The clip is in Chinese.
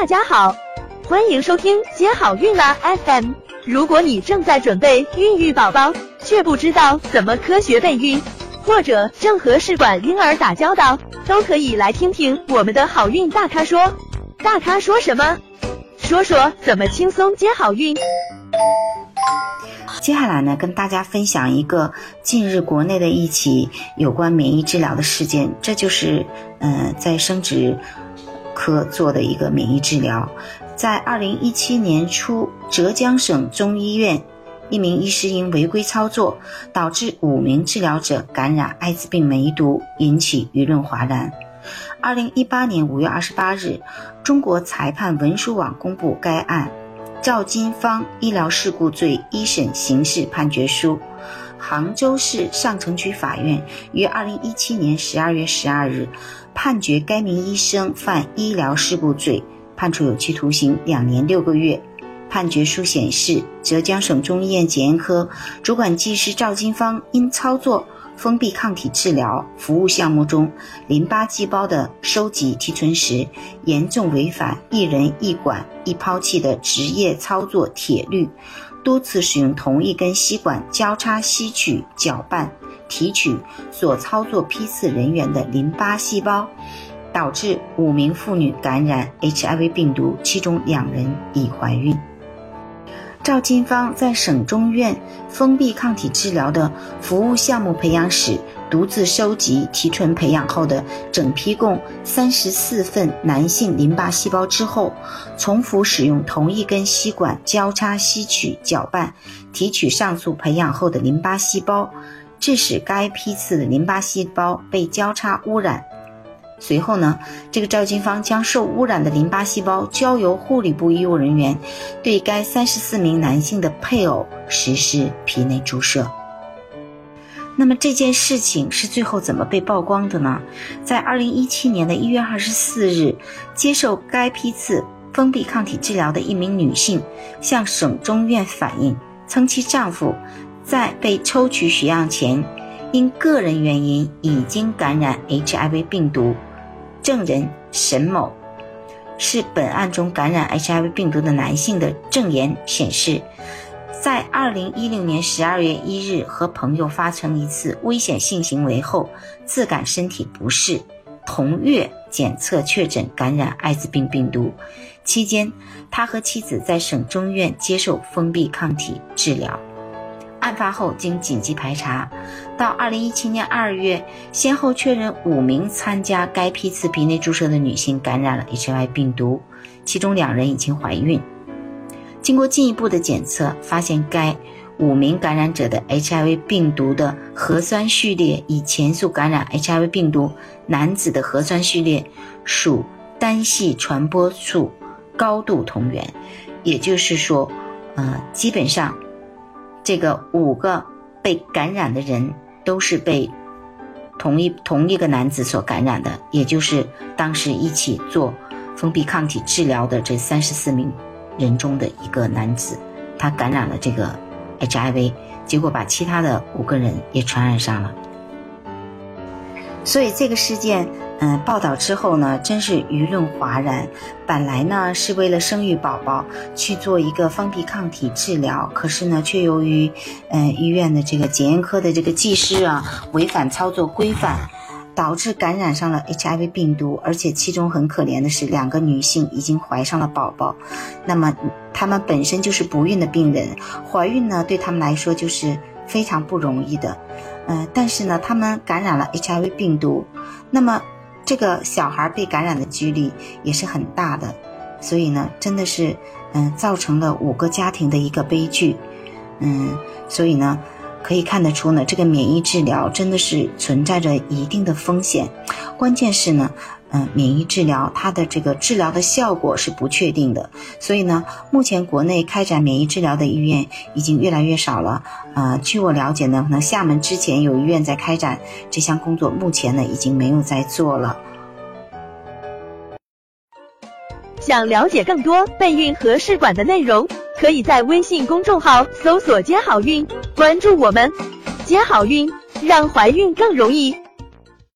大家好，欢迎收听接好运啦 FM。如果你正在准备孕育宝宝，却不知道怎么科学备孕，或者正和试管婴儿打交道，都可以来听听我们的好运大咖说。大咖说什么？说说怎么轻松接好运。接下来呢，跟大家分享一个近日国内的一起有关免疫治疗的事件，这就是呃在生殖科做的一个免疫治疗。在二零一七年初，浙江省中医院一名医师因违规操作，导致五名治疗者感染艾滋病梅毒，引起舆论哗然。二零一八年五月二十八日，中国裁判文书网公布该案赵金芳医疗事故罪一审刑事判决书。杭州市上城区法院于二零一七年十二月十二日判决该名医生犯医疗事故罪。判处有期徒刑两年六个月。判决书显示，浙江省中医院检验科主管技师赵金芳因操作封闭抗体治疗服务项目中淋巴细胞的收集提纯时，严重违反一人一管一抛弃的职业操作铁律，多次使用同一根吸管交叉吸取、搅拌、提取所操作批次人员的淋巴细胞。导致五名妇女感染 HIV 病毒，其中两人已怀孕。赵金芳在省中院封闭抗体治疗的服务项目培养室，独自收集提纯培养后的整批共三十四份男性淋巴细胞之后，重复使用同一根吸管交叉吸取、搅拌、提取上述培养后的淋巴细胞，致使该批次的淋巴细胞被交叉污染。随后呢，这个赵金芳将受污染的淋巴细胞交由护理部医务人员对该三十四名男性的配偶实施皮内注射。那么这件事情是最后怎么被曝光的呢？在二零一七年的一月二十四日，接受该批次封闭抗体治疗的一名女性向省中院反映，称其丈夫在被抽取血样前，因个人原因已经感染 HIV 病毒。证人沈某是本案中感染 HIV 病毒的男性的证言显示，在二零一六年十二月一日和朋友发生一次危险性行为后，自感身体不适，同月检测确诊感染艾滋病病毒。期间，他和妻子在省中医院接受封闭抗体治疗。案发后，经紧急排查，到二零一七年二月，先后确认五名参加该批次皮内注射的女性感染了 HIV 病毒，其中两人已经怀孕。经过进一步的检测，发现该五名感染者的 HIV 病毒的核酸序列与前述感染 HIV 病毒男子的核酸序列属单系传播处高度同源，也就是说，呃，基本上。这个五个被感染的人都是被同一同一个男子所感染的，也就是当时一起做封闭抗体治疗的这三十四名人中的一个男子，他感染了这个 HIV，结果把其他的五个人也传染上了。所以这个事件。嗯，报道之后呢，真是舆论哗然。本来呢是为了生育宝宝去做一个封闭抗体治疗，可是呢，却由于嗯医院的这个检验科的这个技师啊违反操作规范，导致感染上了 HIV 病毒。而且其中很可怜的是，两个女性已经怀上了宝宝。那么她们本身就是不孕的病人，怀孕呢对他们来说就是非常不容易的。嗯，但是呢，她们感染了 HIV 病毒，那么。这个小孩被感染的几率也是很大的，所以呢，真的是，嗯，造成了五个家庭的一个悲剧，嗯，所以呢，可以看得出呢，这个免疫治疗真的是存在着一定的风险，关键是呢。嗯，免疫治疗它的这个治疗的效果是不确定的，所以呢，目前国内开展免疫治疗的医院已经越来越少了。呃，据我了解呢，可能厦门之前有医院在开展这项工作，目前呢已经没有在做了。想了解更多备孕和试管的内容，可以在微信公众号搜索“接好运”，关注我们，接好运，让怀孕更容易。